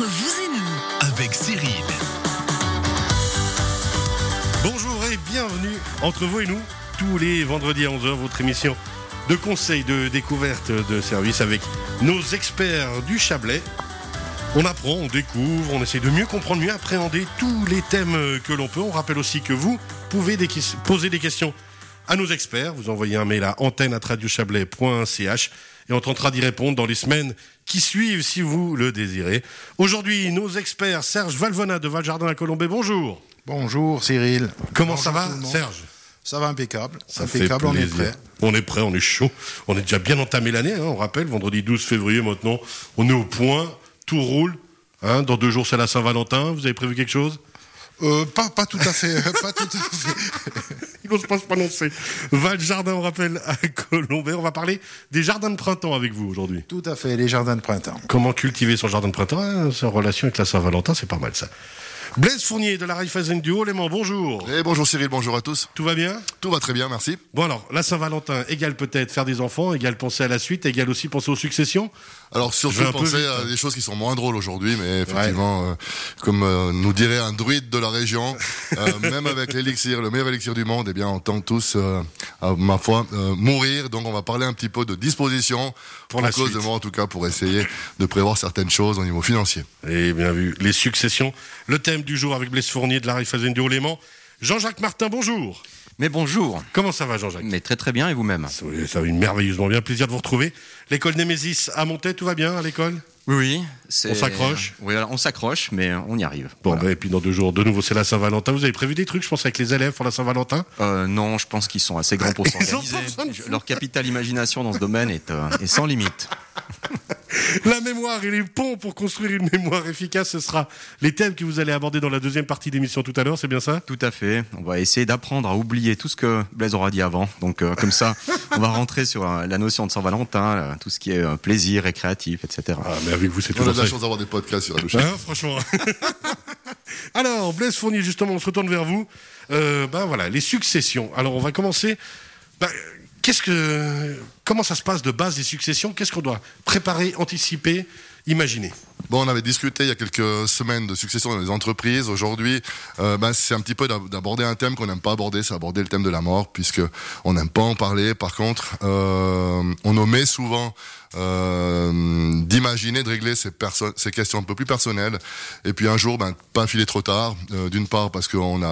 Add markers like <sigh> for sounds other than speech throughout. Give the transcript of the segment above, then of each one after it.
Entre vous et nous, avec Cyril. Bonjour et bienvenue entre vous et nous, tous les vendredis à 11h, votre émission de conseils, de découverte, de services avec nos experts du Chablais. On apprend, on découvre, on essaie de mieux comprendre, mieux appréhender tous les thèmes que l'on peut. On rappelle aussi que vous pouvez poser des questions à nos experts. Vous envoyez un mail à antenne@radiochablais.ch et on tentera d'y répondre dans les semaines qui suivent si vous le désirez. Aujourd'hui, nos experts Serge Valvona de Valjardin à Colombay. Bonjour. Bonjour Cyril. Comment Bonjour ça va. Serge Ça va impeccable. Ça impeccable, fait on est prêt. On est prêt, on est chaud. On est déjà bien entamé l'année, hein, on rappelle, vendredi 12 février maintenant. On est au point, tout roule. Hein, dans deux jours, c'est la Saint-Valentin. Vous avez prévu quelque chose? Euh, pas, pas tout à fait. <laughs> pas tout à fait. N'ose pas se prononcer. Val Jardin, on rappelle, à Colombay. On va parler des jardins de printemps avec vous aujourd'hui. Tout à fait, les jardins de printemps. Comment cultiver son jardin de printemps hein, C'est en relation avec la Saint-Valentin, c'est pas mal ça. Blaise Fournier de la Raiffeisen du Haut-Léman, bonjour. Eh, bonjour Cyril, bonjour à tous. Tout va bien? Tout va très bien, merci. Bon alors, la Saint-Valentin égale peut-être faire des enfants, égale penser à la suite, égale aussi penser aux successions. Alors surtout penser vite, à hein. des choses qui sont moins drôles aujourd'hui, mais effectivement, euh, comme euh, nous dirait un druide de la région, euh, <laughs> même avec l'élixir, le meilleur élixir du monde, eh bien, on tente tous, à ma foi, mourir. Donc, on va parler un petit peu de disposition Pour la cause suite. de moi, en tout cas, pour essayer de prévoir certaines choses au niveau financier. Et bien vu, les successions. Le thème du jour avec Blaise Fournier de la Raiffeisen du Haut-Léman. Jean-Jacques Martin, bonjour. Mais bonjour. Comment ça va, Jean-Jacques Mais très très bien et vous-même? Ça, va- ça va merveilleusement bien. Plaisir de vous retrouver. L'école Némésis à Montaix, tout va bien à l'école? Oui, On s'accroche? Oui, alors, on s'accroche, mais on y arrive. Bon, Voilà. ben, et puis dans deux jours, de nouveau, c'est la Saint-Valentin. Vous avez prévu des trucs, je pense, avec les élèves pour la Saint-Valentin? Euh, non, je pense qu'ils sont assez grands pour <laughs> s'organiser. Leur capital imagination dans ce domaine est, euh, est sans limite. <laughs> La mémoire et les ponts pour construire une mémoire efficace, ce sera les thèmes que vous allez aborder dans la deuxième partie d'émission tout à l'heure, c'est bien ça? Tout à fait. On va essayer d'apprendre à oublier tout ce que Blaise aura dit avant. Donc, euh, comme ça, <laughs> on va rentrer sur euh, la notion de Saint-Valentin, euh, tout ce qui est euh, plaisir, récréatif, etc. Ah, mais avec vous, c'est On a toujours de la chance d'avoir des podcasts sur la Hein, franchement. <laughs> Alors, Blaise Fournier, justement, on se retourne vers vous. Euh, ben voilà, les successions. Alors, on va commencer. Ben, comment ça se passe de base les successions? Qu'est-ce qu'on doit préparer, anticiper, imaginer? Bon, on avait discuté il y a quelques semaines de succession dans les entreprises. Aujourd'hui, euh, ben, c'est un petit peu d'ab- d'aborder un thème qu'on n'aime pas aborder, c'est aborder le thème de la mort, puisque on n'aime pas en parler. Par contre, euh, on omet souvent euh, d'imaginer, de régler ces, questions un peu plus personnelles. Et puis un jour, ben, pas filer trop tard. D'une part parce qu'on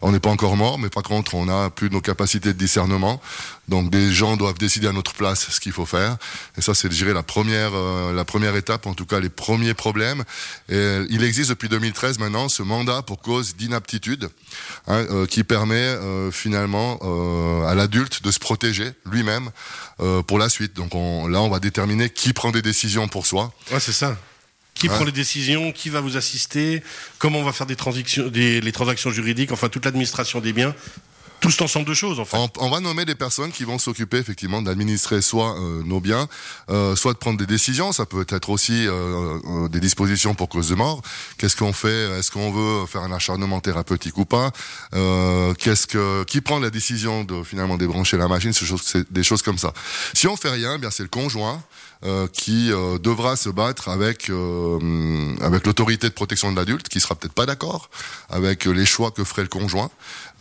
on n'est pas encore mort, mais par contre, on a plus nos capacités de discernement. Donc des gens doivent décider à notre place ce qu'il faut faire. Et ça, c'est, je la première, euh, la première étape, en tout cas les premiers problèmes. Et il existe depuis 2013 maintenant ce mandat pour cause d'inaptitude, hein, euh, qui permet euh, finalement à l'adulte de se protéger lui-même pour la suite. Donc on, là, on va déterminer qui prend des décisions pour soi. Ouais, c'est ça. Qui Ouais. prend les décisions Qui va vous assister Comment on va faire des transactions, des, les transactions juridiques Enfin, toute l'administration des biens. Tout cet ensemble de choses, en fait. On, va nommer des personnes qui vont s'occuper effectivement d'administrer soit euh, nos biens, euh, soit de prendre des décisions. Ça peut être aussi euh, euh, des dispositions pour cause de mort. Qu'est-ce qu'on fait? Est-ce qu'on veut faire un acharnement thérapeutique ou pas? Euh, Qu'est-ce que qui prend la décision de finalement débrancher la machine? C'est des choses comme ça. Si on fait rien, eh bien c'est le conjoint. Euh, qui euh, devra se battre avec euh, avec l'autorité de protection de l'adulte, qui sera peut-être pas d'accord avec les choix que ferait le conjoint.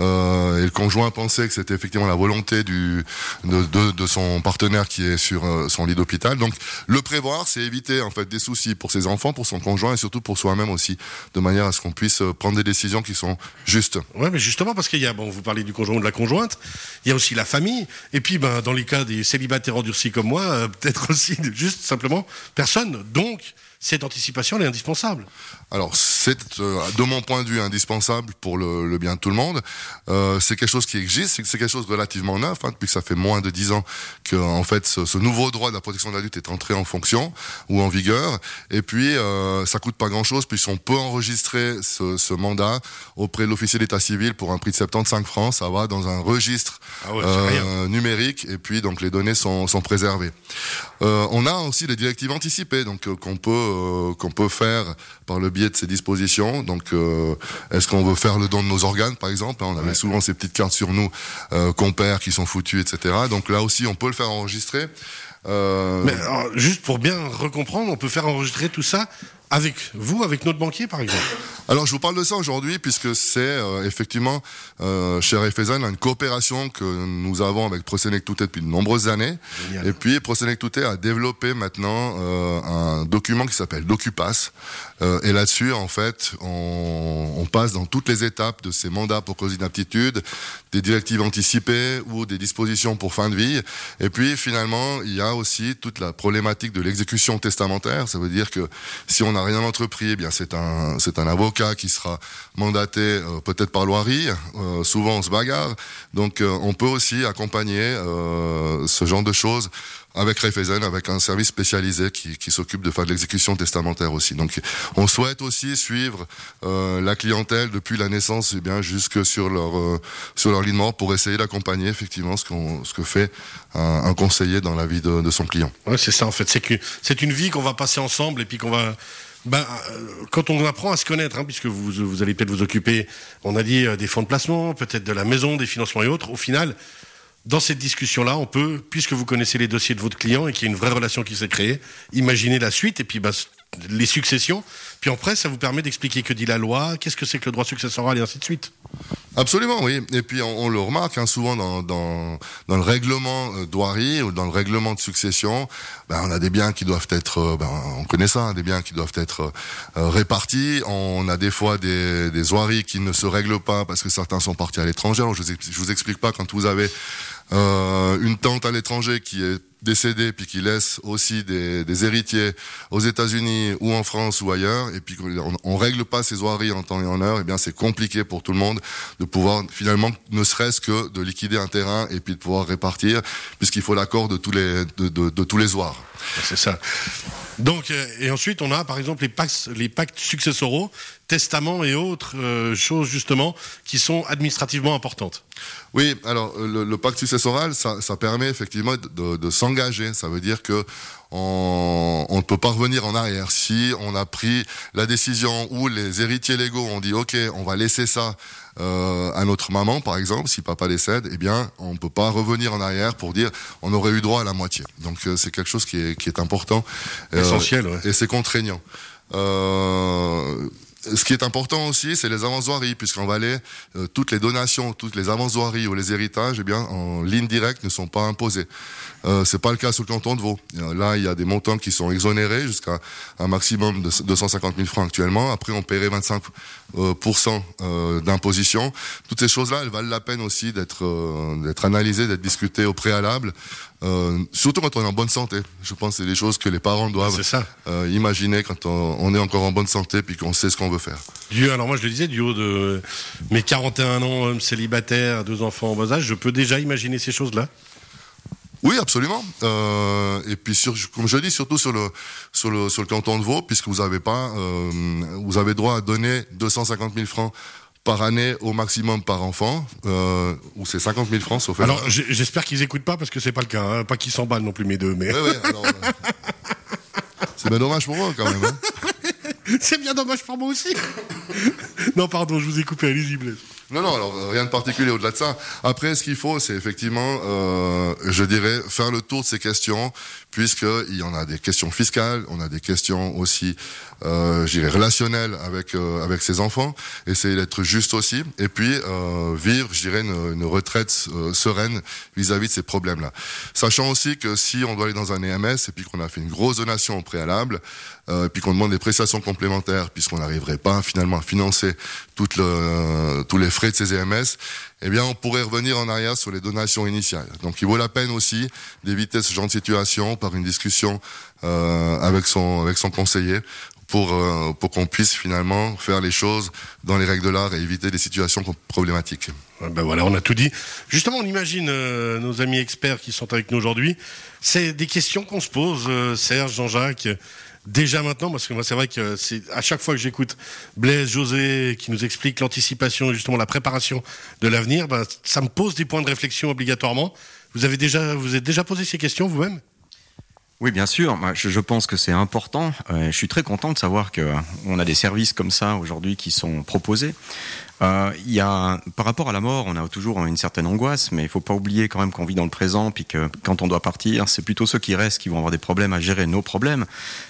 Euh, et le conjoint pensait que c'était effectivement la volonté du de, de, de son partenaire qui est sur son lit d'hôpital. Donc le prévoir, c'est éviter en fait des soucis pour ses enfants, pour son conjoint et surtout pour soi-même aussi, de manière à ce qu'on puisse prendre des décisions qui sont justes. Ouais, mais justement parce qu'il y a, bon, vous parlez du conjoint ou de la conjointe, il y a aussi la famille, et puis, ben, dans les cas des célibataires endurcis comme moi, peut-être <laughs> aussi de- juste simplement personne. Donc, cette anticipation elle est indispensable. Alors c'est euh, de mon point de vue indispensable pour le, le bien de tout le monde. Euh, c'est quelque chose qui existe, c'est quelque chose de relativement neuf, hein, depuis que ça fait moins de dix ans que en fait ce, ce nouveau droit de la protection de l'adulte est entré en fonction ou en vigueur. Et puis euh, ça coûte pas grand-chose puisqu'on peut enregistrer ce, ce mandat auprès de l'officier d'état civil pour un prix de 75 francs. Ça va dans un registre Ah ouais, euh, numérique et puis donc les données sont, sont préservées. On a aussi les directives anticipées donc euh, qu'on peut euh, qu'on peut faire par le biais de ces dispositions. Donc euh, est-ce qu'on veut faire le don de nos organes par exemple hein, On avait souvent ces petites cartes sur nous euh, qu'on perd, qui sont foutues, etc. Donc là aussi on peut le faire enregistrer. Euh, Mais alors, juste pour bien recomprendre, on peut faire enregistrer tout ça avec vous, avec notre banquier par exemple Alors je vous parle de ça aujourd'hui puisque c'est euh, effectivement euh, chez une coopération que nous avons avec Prosenec Touté depuis de nombreuses années. Génial. Et puis Prosenec Touté a développé maintenant euh, un document qui s'appelle DocuPass. Euh, et là-dessus, en fait, on, on passe dans toutes les étapes de ces mandats pour cause d'inaptitude, des directives anticipées ou des dispositions pour fin de vie. Et puis finalement, il y a aussi toute la problématique de l'exécution testamentaire. Ça veut dire que si on rien entrepris, eh bien c'est un c'est un avocat qui sera mandaté euh, peut-être par loirie. Euh, souvent on se bagarre, donc euh, on peut aussi accompagner ce genre de choses avec Raiffeisen, avec un service spécialisé qui, qui s'occupe de faire de l'exécution testamentaire aussi. Donc, on souhaite aussi suivre la clientèle depuis la naissance et bien jusque sur leur euh, sur leur lit de mort pour essayer d'accompagner effectivement ce qu'on ce que fait un, un conseiller dans la vie de, de son client. Ouais, c'est ça en fait. C'est que c'est une vie qu'on va passer ensemble et puis qu'on va. Ben, euh, quand on apprend à se connaître, hein, puisque vous, vous allez peut-être vous occuper, on a dit euh, des fonds de placement, peut-être de la maison, des financements et autres. Au final, dans cette discussion-là, on peut, puisque vous connaissez les dossiers de votre client et qu'il y a une vraie relation qui s'est créée, imaginer la suite et puis ben, les successions. Puis après, ça vous permet d'expliquer que dit la loi, qu'est-ce que c'est que le droit successoral et ainsi de suite. Absolument, oui. Et puis on, le remarque hein, souvent dans, le règlement euh, d'Oiry ou dans le règlement de succession, ben, on a des biens qui doivent être, euh, ben, on connaît ça, hein, des biens qui doivent être euh, répartis. On a des fois des, des qui ne se règlent pas parce que certains sont partis à l'étranger. Je, vous vous explique pas quand vous avez une tante à l'étranger qui est décédée puis qui laisse aussi des, héritiers aux États-Unis ou en France ou ailleurs et puis on, on règle pas ces oiries en temps et en heure et bien c'est compliqué pour tout le monde de pouvoir finalement ne serait-ce que de liquider un terrain et puis de pouvoir répartir puisqu'il faut l'accord de tous les de, tous les. C'est ça. Donc, euh, et ensuite, on a par exemple les pactes, les pactes successoraux, testaments et autres euh, choses justement qui sont administrativement importantes. Oui, alors euh, le, le pacte successoral, ça, ça permet effectivement de, s'engager. Ça veut dire que on, on ne peut pas revenir en arrière. Si on a pris la décision où les héritiers légaux ont dit OK, on va laisser ça euh, à notre maman, par exemple, si papa décède, eh bien, on ne peut pas revenir en arrière pour dire on aurait eu droit à la moitié. Donc euh, c'est quelque chose qui est, qui est important. Essentiel, ouais. Et c'est contraignant. Euh, ce qui est important aussi, c'est les avances-doiries, puisqu'en Valais, euh, toutes les donations, toutes les avances-doiries ou les héritages, eh bien, en ligne directe, ne sont pas imposés. Euh, c'est pas le cas sur le canton de Vaud. Euh, Là, il y a des montants qui sont exonérés jusqu'à un maximum de 250 000 francs actuellement. Après, on paierait 25 euh, euh, d'imposition. Toutes ces choses-là, elles valent la peine aussi d'être d'être analysées, d'être discutées au préalable. Euh, surtout quand on est en bonne santé. Je pense que c'est des choses que les parents doivent ça. euh, imaginer quand on, on est encore en bonne santé puis qu'on sait ce qu'on veut faire. Du, alors moi je le disais, du haut de mes 41 ans, homme célibataire, deux enfants en bas âge, je peux déjà imaginer ces choses-là? Oui, absolument. Euh, et puis, sur, comme je dis, surtout sur le sur le sur le canton de Vaud, puisque vous avez pas, euh, vous avez droit à donner 250 000 francs par année au maximum par enfant, euh, ou c'est 50 000 francs sauf. Alors j'espère qu'ils écoutent pas parce que c'est pas le cas, hein. pas qu'ils s'emballent non plus mes deux, mais Ouais, ouais, euh, <laughs> c'est bien dommage pour eux quand même. hein. <laughs> c'est bien dommage pour moi aussi. <laughs> non pardon, je vous ai coupé, allez-y. Non, non, alors euh, rien de particulier au-delà de ça. Après, ce qu'il faut, c'est effectivement, euh, je dirais, faire le tour de ces questions, puisqu'il y en a des questions fiscales, on a des questions aussi, euh, relationnelles avec euh, avec ses enfants, essayer d'être juste aussi, et puis euh, vivre, je dirais, une, une retraite euh, sereine vis-à-vis de ces problèmes-là. Sachant aussi que si on doit aller dans un EMS et puis qu'on a fait une grosse donation au préalable, euh, et puis qu'on demande des prestations complémentaires, puisqu'on n'arriverait pas finalement à financer toutes le, tous les frais de ces EMS, eh bien, on pourrait revenir en arrière sur les donations initiales. Donc, il vaut la peine aussi d'éviter ce genre de situation par une discussion euh, avec son avec son conseiller pour euh, pour qu'on puisse finalement faire les choses dans les règles de l'art et éviter des situations problématiques. Ouais, Ben voilà, on a tout dit. Justement, on imagine euh, nos amis experts qui sont avec nous aujourd'hui. C'est des questions qu'on se pose, euh, Serge, Jean-Jacques. Déjà maintenant, parce que moi c'est vrai que c'est à chaque fois que j'écoute Blaise, José qui nous explique l'anticipation et justement la préparation de l'avenir, ben, ça me pose des points de réflexion obligatoirement. Vous avez déjà, vous êtes déjà posé ces questions vous-même? Oui, bien sûr. Je, pense que c'est important. Euh, je suis très content de savoir que euh, a des services comme ça aujourd'hui qui sont proposés. Euh, y a, par rapport à la mort, on a toujours une certaine angoisse, mais il faut pas oublier quand même qu'on vit dans le présent, puis que quand on doit partir, c'est plutôt ceux qui restent qui vont avoir des problèmes à gérer nos problèmes.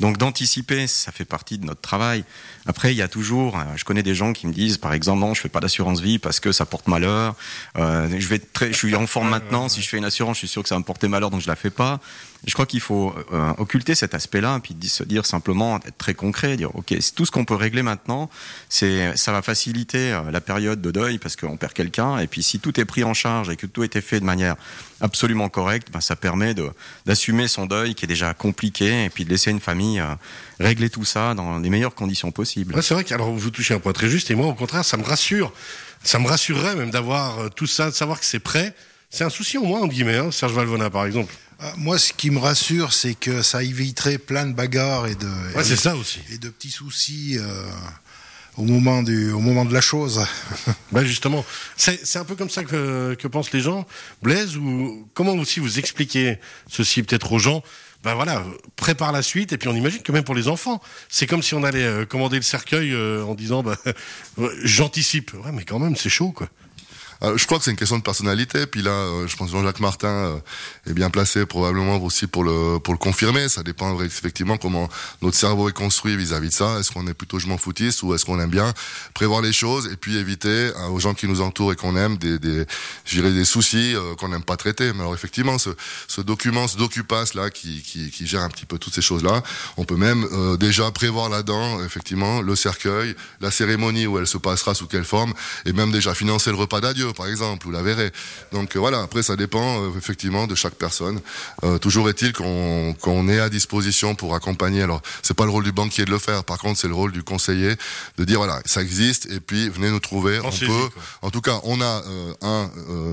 Donc d'anticiper, ça fait partie de notre travail. Après, il y a toujours, euh, je connais des gens qui me disent, par exemple, non, je fais pas d'assurance vie parce que ça porte malheur. Euh, je suis en forme maintenant. Si je fais une assurance, je suis sûr que ça va me porter malheur, donc je la fais pas. Je crois qu'il faut euh, occulter cet aspect-là, puis se dire simplement, être très concret, dire, ok, tout ce qu'on peut régler maintenant, c'est, ça va faciliter la période de deuil parce qu'on perd quelqu'un, et puis si tout est pris en charge et que tout a été fait de manière absolument correcte, ben, ça permet de, d'assumer son deuil qui est déjà compliqué, et puis de laisser une famille euh, régler tout ça dans les meilleures conditions possibles. Ouais, c'est vrai que alors vous touchez un point très juste, et moi au contraire, ça me rassure. Ça me rassurerait même d'avoir tout ça, de savoir que c'est prêt. C'est un souci au moins, en guillemets, hein, Serge Valvona par exemple. Euh, Moi, ce qui me rassure, c'est que ça éviterait plein de bagarres et de, Ouais, c'est ça aussi. et de petits soucis euh, au, moment du, au moment de la chose. <laughs> Ben justement, c'est c'est un peu comme ça que, que pensent les gens. Blaise, ou comment aussi vous expliquez ceci peut-être aux gens? Ben voilà, prépare la suite, et puis on imagine que même pour les enfants, c'est comme si on allait euh, commander le cercueil euh, en disant ben, <laughs> j'anticipe. Ouais, mais quand même, c'est chaud quoi. Euh, je crois que c'est une question de personnalité. Puis là, euh, je pense que Jean-Jacques Martin euh, est bien placé probablement aussi pour le pour le confirmer. Ça dépend effectivement comment notre cerveau est construit vis-à-vis de ça. Est-ce qu'on est plutôt je m'en foutiste ou est-ce qu'on aime bien prévoir les choses et puis éviter euh, aux gens qui nous entourent et qu'on aime des, des des soucis qu'on n'aime pas traiter. Mais alors effectivement, ce, ce document, ce docupass là qui, qui, qui gère un petit peu toutes ces choses là, on peut même déjà prévoir là-dedans effectivement le cercueil, la cérémonie où elle se passera sous quelle forme et même déjà financer le repas d'adieu par exemple, ou la verrez. Donc euh, voilà, après ça dépend euh, effectivement de chaque personne. Euh, toujours est-il qu'on qu'on est à disposition pour accompagner. Alors c'est pas le rôle du banquier de le faire, par contre c'est le rôle du conseiller de dire voilà ça existe et puis venez nous trouver. On peut, quoi. en tout cas on a un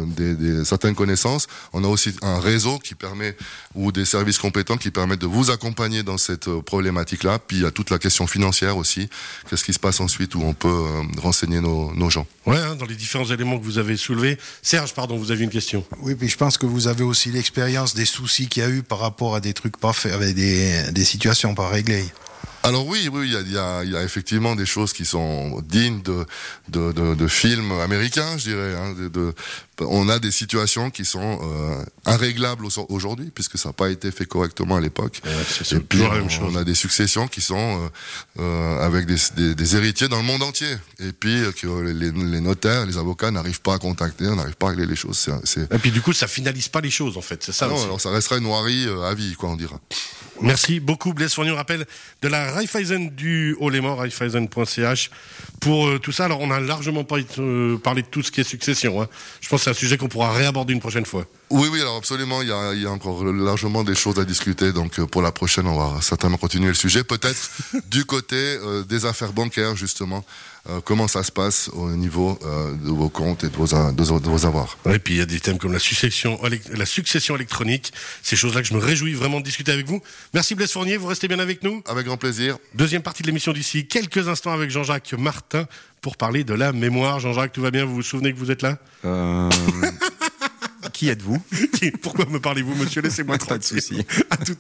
des, des certaines connaissances, on a aussi un réseau qui permet ou des services compétents qui permettent de vous accompagner dans cette problématique-là. Puis il y a toute la question financière aussi. Qu'est-ce qui se passe ensuite où on peut renseigner nos, nos gens? Ouais, hein, dans les différents éléments que vous avez soulevés. Serge, pardon, vous avez une question. Oui, puis je pense que vous avez aussi l'expérience des soucis qu'il y a eu par rapport à des trucs pas faits, avec des, des situations pas réglées. Alors oui, oui, il y a, il y, a, il y a effectivement des choses qui sont dignes de, de, de, de films américains, je dirais. Hein, de, on a des situations qui sont euh, irréglables au- aujourd'hui, puisque ça n'a pas été fait correctement à l'époque. c'est Et puis, toujours la même on, chose. on a des successions qui sont euh, euh, avec des, des, des héritiers dans le monde entier. Et puis que les, les notaires, les avocats n'arrivent pas à contacter, n'arrivent pas à régler les choses. Et puis du coup, ça finalise pas les choses en fait, ça. non, aussi. alors ça restera une noirie à vie, quoi, on dira. Merci beaucoup Blaise Fournier. On de la Raiffeisen du Haut-les-Morts, raiffeisen.ch pour euh, tout ça. Alors on a largement pas, euh, parlé de tout ce qui est succession. hein. Je pense que c'est un sujet qu'on pourra réaborder une prochaine fois. Oui, oui, alors absolument, il y a, il y a encore largement des choses à discuter. Donc euh, pour la prochaine, on va certainement continuer le sujet. Peut-être <laughs> du côté euh, des affaires bancaires, justement. Euh, comment ça se passe au niveau euh, de vos comptes et de vos, de vos- de vos avoirs? Et puis il y a des thèmes comme la succession, la succession électronique. Ces choses-là que je me réjouis vraiment de discuter avec vous. Merci Blaise Fournier, vous restez bien avec nous. Avec grand plaisir. Deuxième partie de l'émission d'ici quelques instants avec Jean-Jacques Martin pour parler de la mémoire. Jean-Jacques, tout va bien? Vous vous souvenez que vous êtes là? Euh, qui êtes-vous? Pourquoi me parlez-vous, monsieur? Laissez-moi Pas de tranquille. souci. À tout à